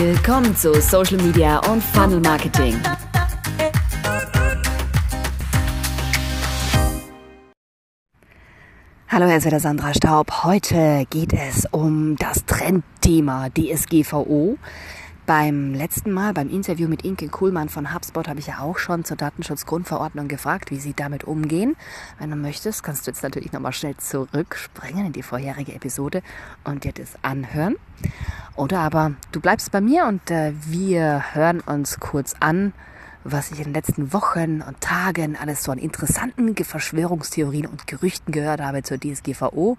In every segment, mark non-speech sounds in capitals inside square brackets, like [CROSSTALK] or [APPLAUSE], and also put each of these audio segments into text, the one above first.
Willkommen zu Social Media und Funnel Marketing. Hallo, hier ist wieder Sandra Staub. Heute geht es um das Trendthema DSGVO. Beim letzten Mal, beim Interview mit Inke Kuhlmann von HubSpot, habe ich ja auch schon zur Datenschutzgrundverordnung gefragt, wie sie damit umgehen. Wenn du möchtest, kannst du jetzt natürlich nochmal schnell zurückspringen in die vorherige Episode und dir das anhören. Oder aber du bleibst bei mir und äh, wir hören uns kurz an, was ich in den letzten Wochen und Tagen alles so an interessanten Verschwörungstheorien und Gerüchten gehört habe zur DSGVO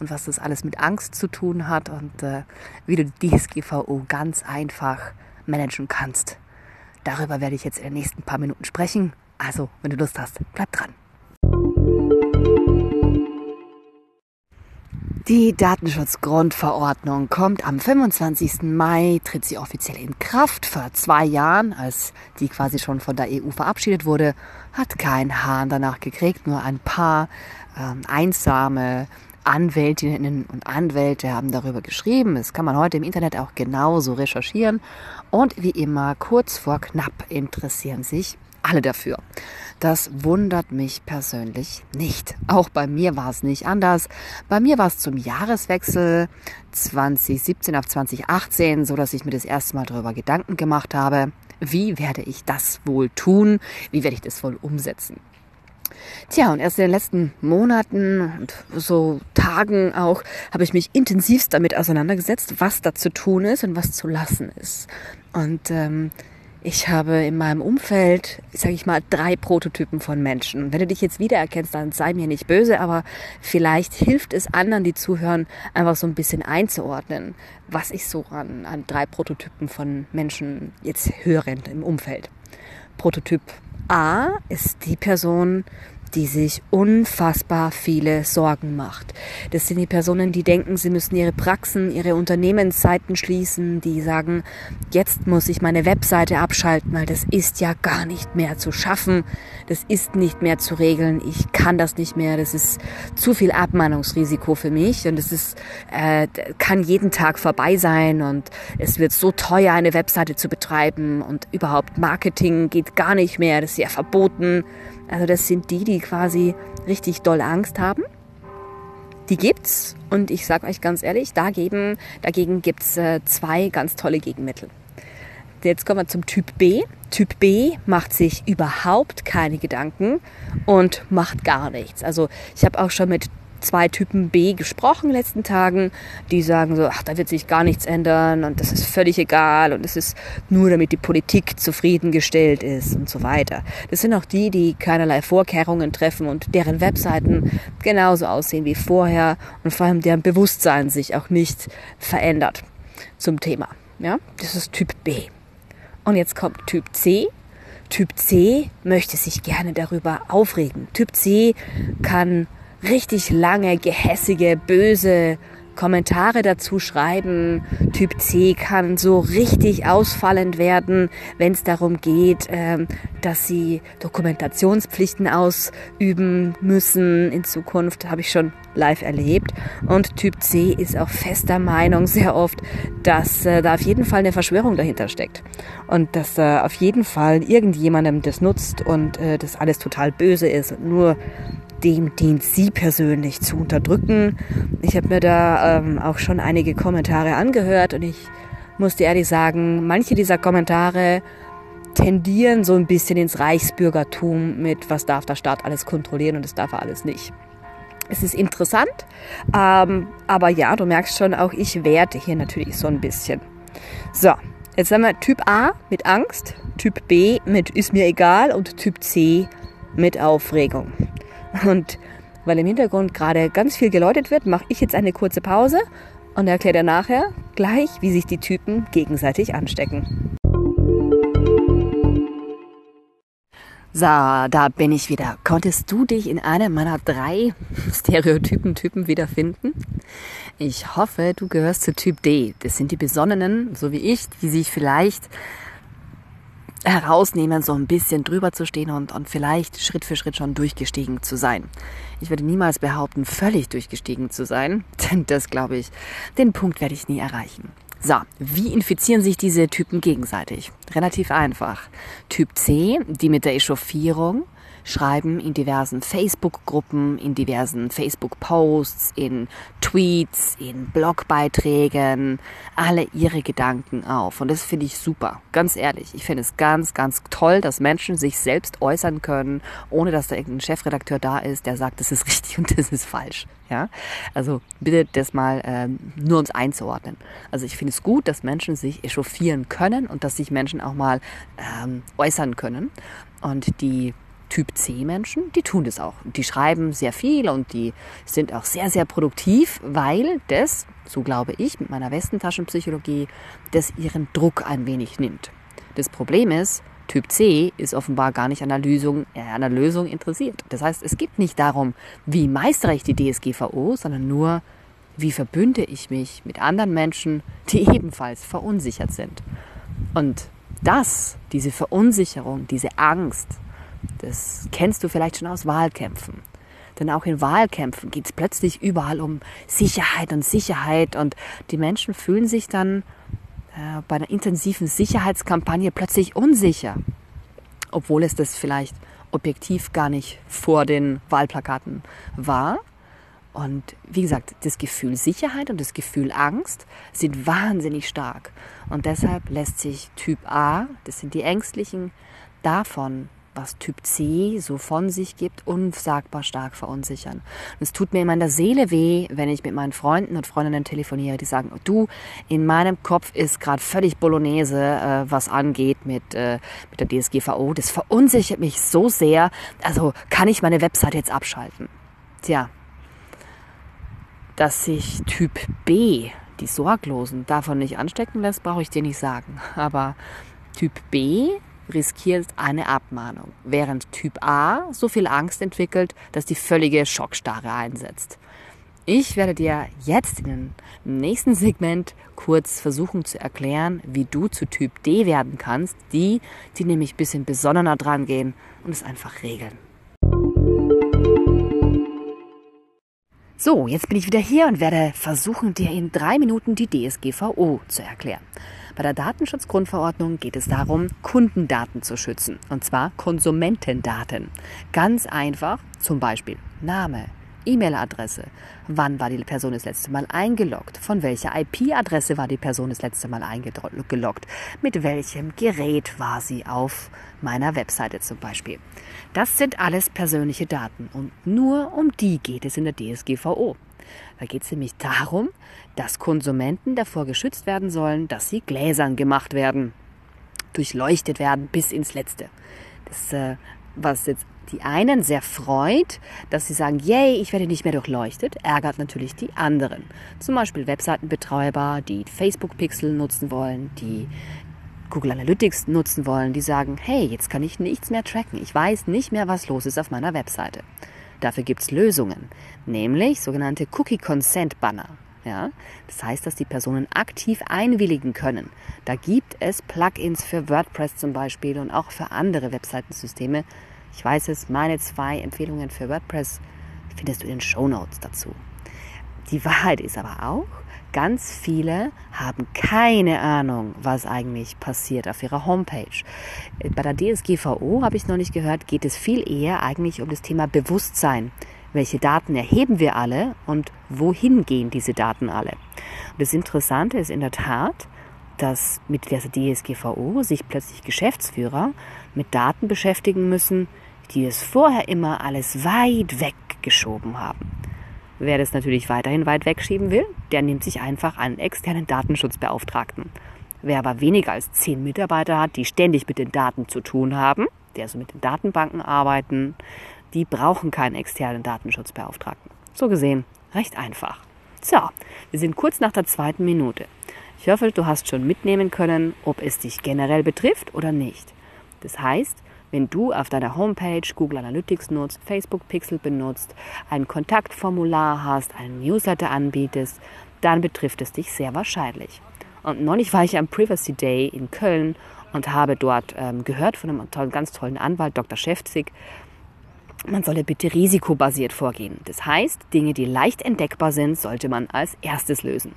und was das alles mit Angst zu tun hat und äh, wie du die DSGVO ganz einfach managen kannst. Darüber werde ich jetzt in den nächsten paar Minuten sprechen. Also, wenn du Lust hast, bleib dran. Die Datenschutzgrundverordnung kommt am 25. Mai, tritt sie offiziell in Kraft. Vor zwei Jahren, als die quasi schon von der EU verabschiedet wurde, hat kein Hahn danach gekriegt. Nur ein paar ähm, einsame Anwältinnen und Anwälte haben darüber geschrieben. Das kann man heute im Internet auch genauso recherchieren. Und wie immer, kurz vor knapp interessieren sich alle dafür. Das wundert mich persönlich nicht. Auch bei mir war es nicht anders. Bei mir war es zum Jahreswechsel 2017 auf 2018, so dass ich mir das erste Mal darüber Gedanken gemacht habe, wie werde ich das wohl tun? Wie werde ich das wohl umsetzen? Tja, und erst in den letzten Monaten und so Tagen auch habe ich mich intensivst damit auseinandergesetzt, was da zu tun ist und was zu lassen ist. Und ähm, ich habe in meinem Umfeld, sage ich mal, drei Prototypen von Menschen. Wenn du dich jetzt wiedererkennst, dann sei mir nicht böse, aber vielleicht hilft es anderen, die zuhören, einfach so ein bisschen einzuordnen, was ich so an, an drei Prototypen von Menschen jetzt höre im Umfeld. Prototyp A ist die Person, die sich unfassbar viele Sorgen macht. Das sind die Personen, die denken, sie müssen ihre Praxen, ihre Unternehmensseiten schließen, die sagen, jetzt muss ich meine Webseite abschalten, weil das ist ja gar nicht mehr zu schaffen, das ist nicht mehr zu regeln, ich kann das nicht mehr, das ist zu viel Abmahnungsrisiko für mich. Und es ist, äh, kann jeden Tag vorbei sein. Und es wird so teuer, eine Webseite zu betreiben. Und überhaupt Marketing geht gar nicht mehr, das ist ja verboten. Also das sind die, die quasi richtig doll Angst haben. Die gibt's und ich sage euch ganz ehrlich, dagegen, dagegen gibt's äh, zwei ganz tolle Gegenmittel. Jetzt kommen wir zum Typ B. Typ B macht sich überhaupt keine Gedanken und macht gar nichts. Also ich habe auch schon mit zwei Typen B gesprochen in den letzten Tagen, die sagen so, ach, da wird sich gar nichts ändern und das ist völlig egal und es ist nur damit die Politik zufriedengestellt ist und so weiter. Das sind auch die, die keinerlei Vorkehrungen treffen und deren Webseiten genauso aussehen wie vorher und vor allem deren Bewusstsein sich auch nicht verändert zum Thema. Ja, das ist Typ B. Und jetzt kommt Typ C. Typ C möchte sich gerne darüber aufregen. Typ C kann richtig lange, gehässige, böse Kommentare dazu schreiben. Typ C kann so richtig ausfallend werden, wenn es darum geht, ähm, dass sie Dokumentationspflichten ausüben müssen. In Zukunft habe ich schon live erlebt. Und Typ C ist auch fester Meinung [LAUGHS] sehr oft, dass äh, da auf jeden Fall eine Verschwörung dahinter steckt. Und dass äh, auf jeden Fall irgendjemandem das nutzt und äh, das alles total böse ist und nur dem dient sie persönlich zu unterdrücken. Ich habe mir da ähm, auch schon einige Kommentare angehört und ich muss dir ehrlich sagen, manche dieser Kommentare tendieren so ein bisschen ins Reichsbürgertum mit, was darf der Staat alles kontrollieren und das darf er alles nicht. Es ist interessant, ähm, aber ja, du merkst schon, auch ich werte hier natürlich so ein bisschen. So, jetzt haben wir Typ A mit Angst, Typ B mit ist mir egal und Typ C mit Aufregung. Und weil im Hintergrund gerade ganz viel geläutet wird, mache ich jetzt eine kurze Pause und erkläre dir nachher gleich, wie sich die Typen gegenseitig anstecken. So, da bin ich wieder. Konntest du dich in einem meiner drei Stereotypen-Typen wiederfinden? Ich hoffe, du gehörst zu Typ D. Das sind die Besonnenen, so wie ich, die sich vielleicht herausnehmen, so ein bisschen drüber zu stehen und, und vielleicht Schritt für Schritt schon durchgestiegen zu sein. Ich würde niemals behaupten, völlig durchgestiegen zu sein, [LAUGHS] denn das glaube ich, den Punkt werde ich nie erreichen. So, wie infizieren sich diese Typen gegenseitig? Relativ einfach. Typ C, die mit der Echauffierung, schreiben in diversen Facebook-Gruppen, in diversen Facebook-Posts, in Tweets, in Blogbeiträgen alle ihre Gedanken auf. Und das finde ich super. Ganz ehrlich. Ich finde es ganz, ganz toll, dass Menschen sich selbst äußern können, ohne dass da irgendein Chefredakteur da ist, der sagt, das ist [LAUGHS] richtig und das ist falsch. Ja, also bitte das mal ähm, nur uns einzuordnen. Also ich finde es gut, dass Menschen sich echauffieren können und dass sich Menschen auch mal ähm, äußern können. Und die Typ C Menschen, die tun das auch. Die schreiben sehr viel und die sind auch sehr, sehr produktiv, weil das, so glaube ich, mit meiner Westentaschenpsychologie, das ihren Druck ein wenig nimmt. Das Problem ist, Typ C ist offenbar gar nicht an der Lösung, äh, an der Lösung interessiert. Das heißt, es geht nicht darum, wie meistere ich die DSGVO, sondern nur, wie verbünde ich mich mit anderen Menschen, die [LAUGHS] ebenfalls verunsichert sind. Und das, diese Verunsicherung, diese Angst, das kennst du vielleicht schon aus Wahlkämpfen. Denn auch in Wahlkämpfen geht es plötzlich überall um Sicherheit und Sicherheit und die Menschen fühlen sich dann äh, bei einer intensiven Sicherheitskampagne plötzlich unsicher, obwohl es das vielleicht objektiv gar nicht vor den Wahlplakaten war. Und wie gesagt, das Gefühl Sicherheit und das Gefühl Angst sind wahnsinnig stark. Und deshalb lässt sich Typ A, das sind die Ängstlichen, davon was Typ C so von sich gibt, unsagbar stark verunsichern. Und es tut mir immer in der Seele weh, wenn ich mit meinen Freunden und Freundinnen telefoniere, die sagen, du, in meinem Kopf ist gerade völlig Bolognese, äh, was angeht mit, äh, mit der DSGVO. Das verunsichert mich so sehr. Also kann ich meine Website jetzt abschalten? Tja, dass sich Typ B, die Sorglosen, davon nicht anstecken lässt, brauche ich dir nicht sagen. Aber Typ B riskiert eine Abmahnung, während Typ A so viel Angst entwickelt, dass die völlige Schockstarre einsetzt. Ich werde dir jetzt in dem nächsten Segment kurz versuchen zu erklären, wie du zu Typ D werden kannst, die, die nämlich ein bisschen besonnener dran gehen und es einfach regeln. So, jetzt bin ich wieder hier und werde versuchen, dir in drei Minuten die DSGVO zu erklären. Bei der Datenschutzgrundverordnung geht es darum, Kundendaten zu schützen, und zwar Konsumentendaten. Ganz einfach, zum Beispiel Name, E-Mail-Adresse. Wann war die Person das letzte Mal eingeloggt? Von welcher IP-Adresse war die Person das letzte Mal eingeloggt? Mit welchem Gerät war sie auf meiner Webseite zum Beispiel? Das sind alles persönliche Daten und nur um die geht es in der DSGVO. Da geht es nämlich darum, dass Konsumenten davor geschützt werden sollen, dass sie gläsern gemacht werden, durchleuchtet werden bis ins Letzte. Das, äh, was jetzt die einen sehr freut, dass sie sagen, yay, ich werde nicht mehr durchleuchtet, ärgert natürlich die anderen. Zum Beispiel Webseitenbetreiber, die Facebook-Pixel nutzen wollen, die Google Analytics nutzen wollen, die sagen, hey, jetzt kann ich nichts mehr tracken. Ich weiß nicht mehr, was los ist auf meiner Webseite. Dafür gibt es Lösungen, nämlich sogenannte Cookie Consent Banner. Ja, das heißt, dass die Personen aktiv einwilligen können. Da gibt es Plugins für WordPress zum Beispiel und auch für andere Webseitensysteme. Ich weiß es, meine zwei Empfehlungen für WordPress findest du in den Show Notes dazu. Die Wahrheit ist aber auch, Ganz viele haben keine Ahnung, was eigentlich passiert auf ihrer Homepage. Bei der DSGVO habe ich noch nicht gehört, geht es viel eher eigentlich um das Thema Bewusstsein. Welche Daten erheben wir alle und wohin gehen diese Daten alle? Und das Interessante ist in der Tat, dass mit der DSGVO sich plötzlich Geschäftsführer mit Daten beschäftigen müssen, die es vorher immer alles weit weggeschoben haben. Wer das natürlich weiterhin weit wegschieben will, der nimmt sich einfach einen externen Datenschutzbeauftragten. Wer aber weniger als zehn Mitarbeiter hat, die ständig mit den Daten zu tun haben, die also mit den Datenbanken arbeiten, die brauchen keinen externen Datenschutzbeauftragten. So gesehen, recht einfach. So, wir sind kurz nach der zweiten Minute. Ich hoffe, du hast schon mitnehmen können, ob es dich generell betrifft oder nicht. Das heißt, wenn du auf deiner Homepage Google Analytics nutzt, Facebook Pixel benutzt, ein Kontaktformular hast, einen Newsletter anbietest, dann betrifft es dich sehr wahrscheinlich. Und neulich war ich am Privacy Day in Köln und habe dort ähm, gehört von einem tollen, ganz tollen Anwalt, Dr. Schäfzig, man solle bitte risikobasiert vorgehen. Das heißt, Dinge, die leicht entdeckbar sind, sollte man als erstes lösen.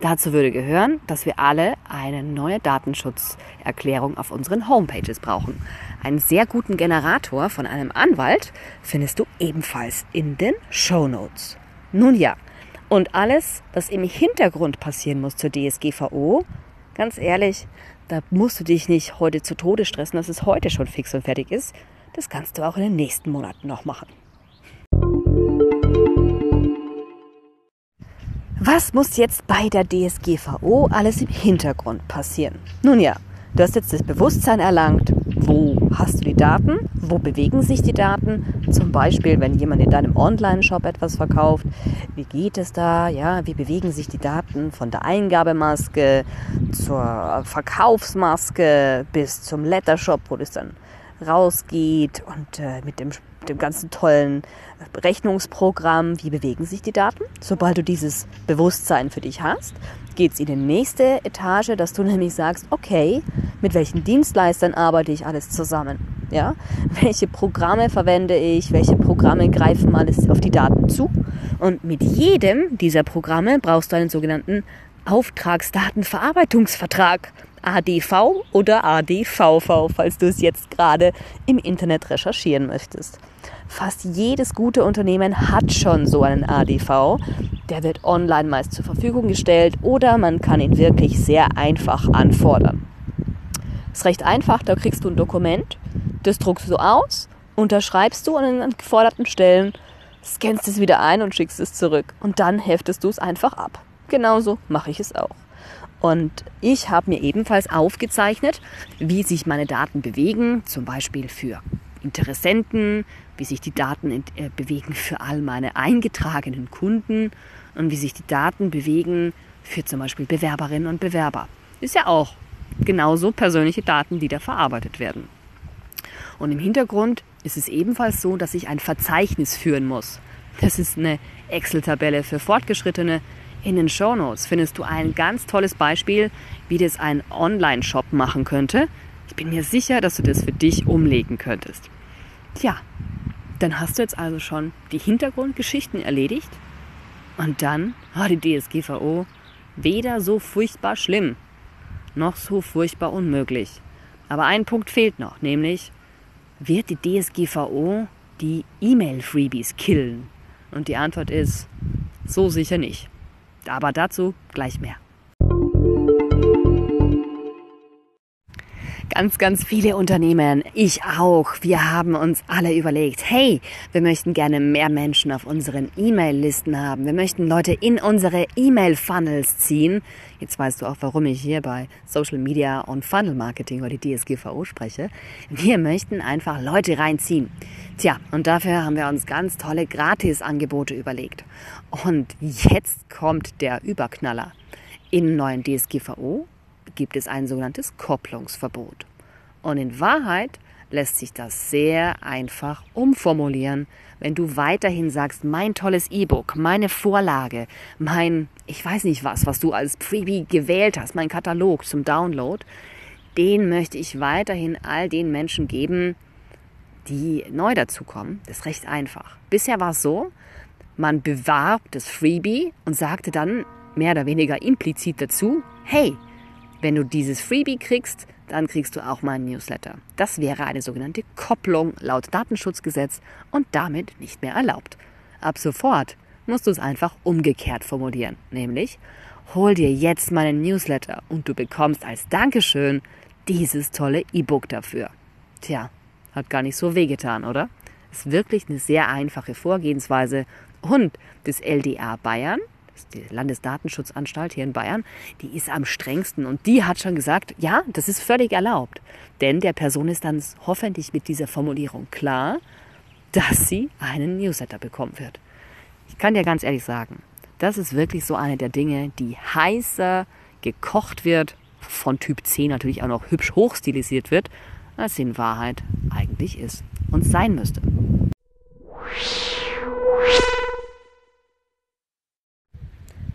Dazu würde gehören, dass wir alle eine neue Datenschutzerklärung auf unseren Homepages brauchen. Einen sehr guten Generator von einem Anwalt findest du ebenfalls in den Show Notes. Nun ja, und alles, was im Hintergrund passieren muss zur DSGVO, ganz ehrlich, da musst du dich nicht heute zu Tode stressen, dass es heute schon fix und fertig ist. Das kannst du auch in den nächsten Monaten noch machen. Was muss jetzt bei der DSGVO alles im Hintergrund passieren? Nun ja, du hast jetzt das Bewusstsein erlangt, wo hast du die Daten, wo bewegen sich die Daten, zum Beispiel, wenn jemand in deinem Online-Shop etwas verkauft, wie geht es da, ja, wie bewegen sich die Daten von der Eingabemaske zur Verkaufsmaske bis zum Lettershop, wo das dann rausgeht und äh, mit dem, dem ganzen tollen Rechnungsprogramm, wie bewegen sich die Daten. Sobald du dieses Bewusstsein für dich hast, geht es in die nächste Etage, dass du [LAUGHS] nämlich sagst, okay, mit welchen Dienstleistern arbeite ich alles zusammen? Ja? Welche Programme verwende ich? Welche Programme greifen alles auf die Daten zu? Und mit jedem dieser Programme brauchst du einen sogenannten Auftragsdatenverarbeitungsvertrag. ADV oder ADVV, falls du es jetzt gerade im Internet recherchieren möchtest. Fast jedes gute Unternehmen hat schon so einen ADV. Der wird online meist zur Verfügung gestellt oder man kann ihn wirklich sehr einfach anfordern. Ist recht einfach, da kriegst du ein Dokument, das druckst du aus, unterschreibst du an den geforderten Stellen, scannst es wieder ein und schickst es zurück und dann heftest du es einfach ab. Genauso mache ich es auch. Und ich habe mir ebenfalls aufgezeichnet, wie sich meine Daten bewegen, zum Beispiel für Interessenten, wie sich die Daten äh, bewegen für all meine eingetragenen Kunden und wie sich die Daten bewegen für zum Beispiel Bewerberinnen und Bewerber. Ist ja auch genauso persönliche Daten, die da verarbeitet werden. Und im Hintergrund ist es ebenfalls so, dass ich ein Verzeichnis führen muss. Das ist eine Excel-Tabelle für Fortgeschrittene, in den Show Notes findest du ein ganz tolles Beispiel, wie das ein Online-Shop machen könnte. Ich bin mir sicher, dass du das für dich umlegen könntest. Tja, dann hast du jetzt also schon die Hintergrundgeschichten erledigt und dann war die DSGVO weder so furchtbar schlimm noch so furchtbar unmöglich. Aber ein Punkt fehlt noch, nämlich wird die DSGVO die E-Mail-Freebies killen? Und die Antwort ist so sicher nicht. Aber dazu gleich mehr. Ganz, ganz viele Unternehmen, ich auch, wir haben uns alle überlegt, hey, wir möchten gerne mehr Menschen auf unseren E-Mail-Listen haben. Wir möchten Leute in unsere E-Mail-Funnels ziehen. Jetzt weißt du auch, warum ich hier bei Social Media und Funnel Marketing oder die DSGVO spreche. Wir möchten einfach Leute reinziehen. Tja, und dafür haben wir uns ganz tolle Gratisangebote überlegt. Und jetzt kommt der Überknaller. Im neuen DSGVO gibt es ein sogenanntes Kopplungsverbot. Und in Wahrheit lässt sich das sehr einfach umformulieren, wenn du weiterhin sagst, mein tolles E-Book, meine Vorlage, mein, ich weiß nicht was, was du als Freebie gewählt hast, mein Katalog zum Download, den möchte ich weiterhin all den Menschen geben, die neu dazukommen. Das ist recht einfach. Bisher war es so, man bewarb das Freebie und sagte dann mehr oder weniger implizit dazu, hey, wenn du dieses Freebie kriegst, dann kriegst du auch meinen Newsletter. Das wäre eine sogenannte Kopplung laut Datenschutzgesetz und damit nicht mehr erlaubt. Ab sofort musst du es einfach umgekehrt formulieren, nämlich hol dir jetzt meinen Newsletter und du bekommst als Dankeschön dieses tolle E-Book dafür. Tja, hat gar nicht so wehgetan, oder? Ist wirklich eine sehr einfache Vorgehensweise und das LDA Bayern die Landesdatenschutzanstalt hier in Bayern, die ist am strengsten und die hat schon gesagt, ja, das ist völlig erlaubt. Denn der Person ist dann hoffentlich mit dieser Formulierung klar, dass sie einen Newsletter bekommen wird. Ich kann dir ganz ehrlich sagen, das ist wirklich so eine der Dinge, die heißer gekocht wird, von Typ C natürlich auch noch hübsch hochstilisiert wird, als sie in Wahrheit eigentlich ist und sein müsste.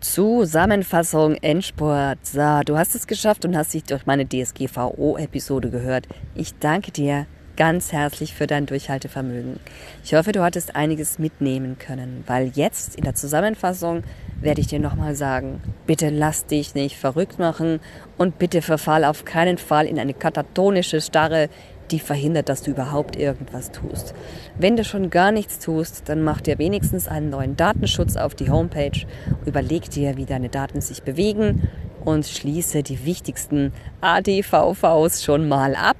Zusammenfassung, Endspurt. So, du hast es geschafft und hast dich durch meine DSGVO-Episode gehört. Ich danke dir ganz herzlich für dein Durchhaltevermögen. Ich hoffe, du hattest einiges mitnehmen können, weil jetzt in der Zusammenfassung werde ich dir nochmal sagen, bitte lass dich nicht verrückt machen und bitte verfall auf keinen Fall in eine katatonische Starre, die verhindert, dass du überhaupt irgendwas tust. Wenn du schon gar nichts tust, dann mach dir wenigstens einen neuen Datenschutz auf die Homepage, überleg dir, wie deine Daten sich bewegen und schließe die wichtigsten ADVVs schon mal ab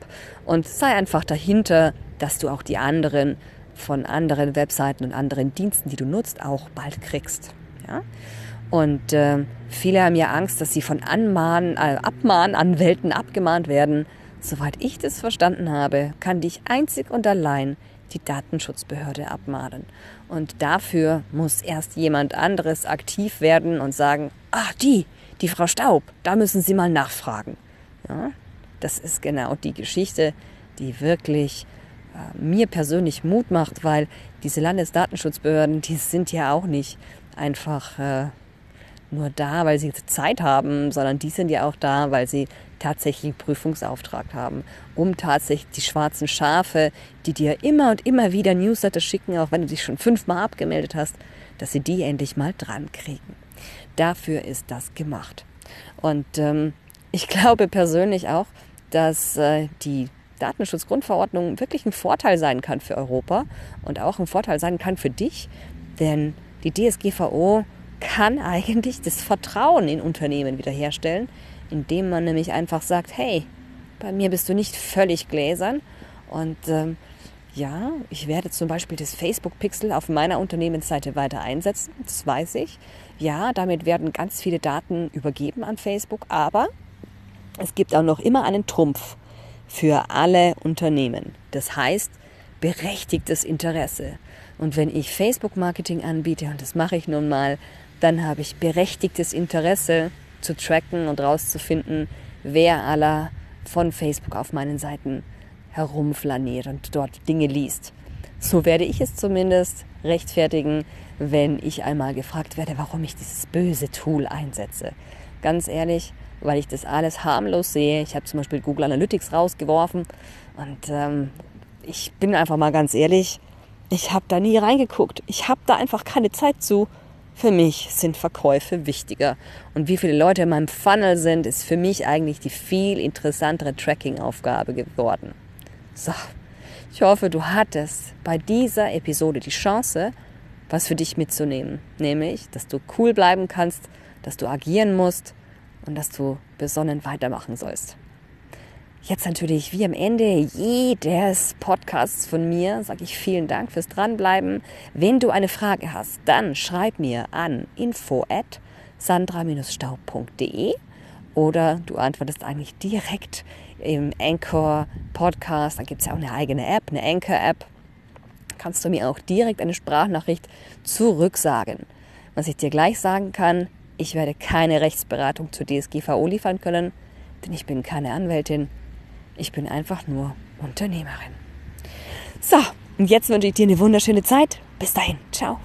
und sei einfach dahinter, dass du auch die anderen von anderen Webseiten und anderen Diensten, die du nutzt, auch bald kriegst. Ja? Und äh, viele haben ja Angst, dass sie von Anmahn, äh, Abmahnanwälten abgemahnt werden. Soweit ich das verstanden habe, kann dich einzig und allein die Datenschutzbehörde abmahnen. Und dafür muss erst jemand anderes aktiv werden und sagen, ach die, die Frau Staub, da müssen Sie mal nachfragen. Ja, das ist genau die Geschichte, die wirklich äh, mir persönlich Mut macht, weil diese Landesdatenschutzbehörden, die sind ja auch nicht einfach äh, nur da, weil sie Zeit haben, sondern die sind ja auch da, weil sie tatsächlich Prüfungsauftrag haben, um tatsächlich die schwarzen Schafe, die dir immer und immer wieder Newsletter schicken, auch wenn du dich schon fünfmal abgemeldet hast, dass sie die endlich mal dran kriegen. Dafür ist das gemacht. Und ähm, ich glaube persönlich auch, dass äh, die Datenschutzgrundverordnung wirklich ein Vorteil sein kann für Europa und auch ein Vorteil sein kann für dich, denn die DSGVO kann eigentlich das Vertrauen in Unternehmen wiederherstellen, indem man nämlich einfach sagt, hey, bei mir bist du nicht völlig gläsern und ähm, ja, ich werde zum Beispiel das Facebook-Pixel auf meiner Unternehmensseite weiter einsetzen, das weiß ich. Ja, damit werden ganz viele Daten übergeben an Facebook, aber es gibt auch noch immer einen Trumpf für alle Unternehmen. Das heißt, berechtigtes Interesse. Und wenn ich Facebook-Marketing anbiete, und das mache ich nun mal, dann habe ich berechtigtes Interesse zu tracken und rauszufinden, wer aller von Facebook auf meinen Seiten herumflaniert und dort Dinge liest. So werde ich es zumindest rechtfertigen, wenn ich einmal gefragt werde, warum ich dieses böse Tool einsetze. Ganz ehrlich, weil ich das alles harmlos sehe. Ich habe zum Beispiel Google Analytics rausgeworfen und ähm, ich bin einfach mal ganz ehrlich, ich habe da nie reingeguckt. Ich habe da einfach keine Zeit zu. Für mich sind Verkäufe wichtiger. Und wie viele Leute in meinem Funnel sind, ist für mich eigentlich die viel interessantere Tracking-Aufgabe geworden. So, ich hoffe, du hattest bei dieser Episode die Chance, was für dich mitzunehmen. Nämlich, dass du cool bleiben kannst, dass du agieren musst und dass du besonnen weitermachen sollst. Jetzt natürlich wie am Ende jedes Podcasts von mir sage ich vielen Dank fürs Dranbleiben. Wenn du eine Frage hast, dann schreib mir an info at sandra-staub.de oder du antwortest eigentlich direkt im Anchor Podcast. Da gibt es ja auch eine eigene App, eine Anchor-App. Kannst du mir auch direkt eine Sprachnachricht zurücksagen. Was ich dir gleich sagen kann, ich werde keine Rechtsberatung zur DSGVO liefern können, denn ich bin keine Anwältin. Ich bin einfach nur Unternehmerin. So, und jetzt wünsche ich dir eine wunderschöne Zeit. Bis dahin. Ciao.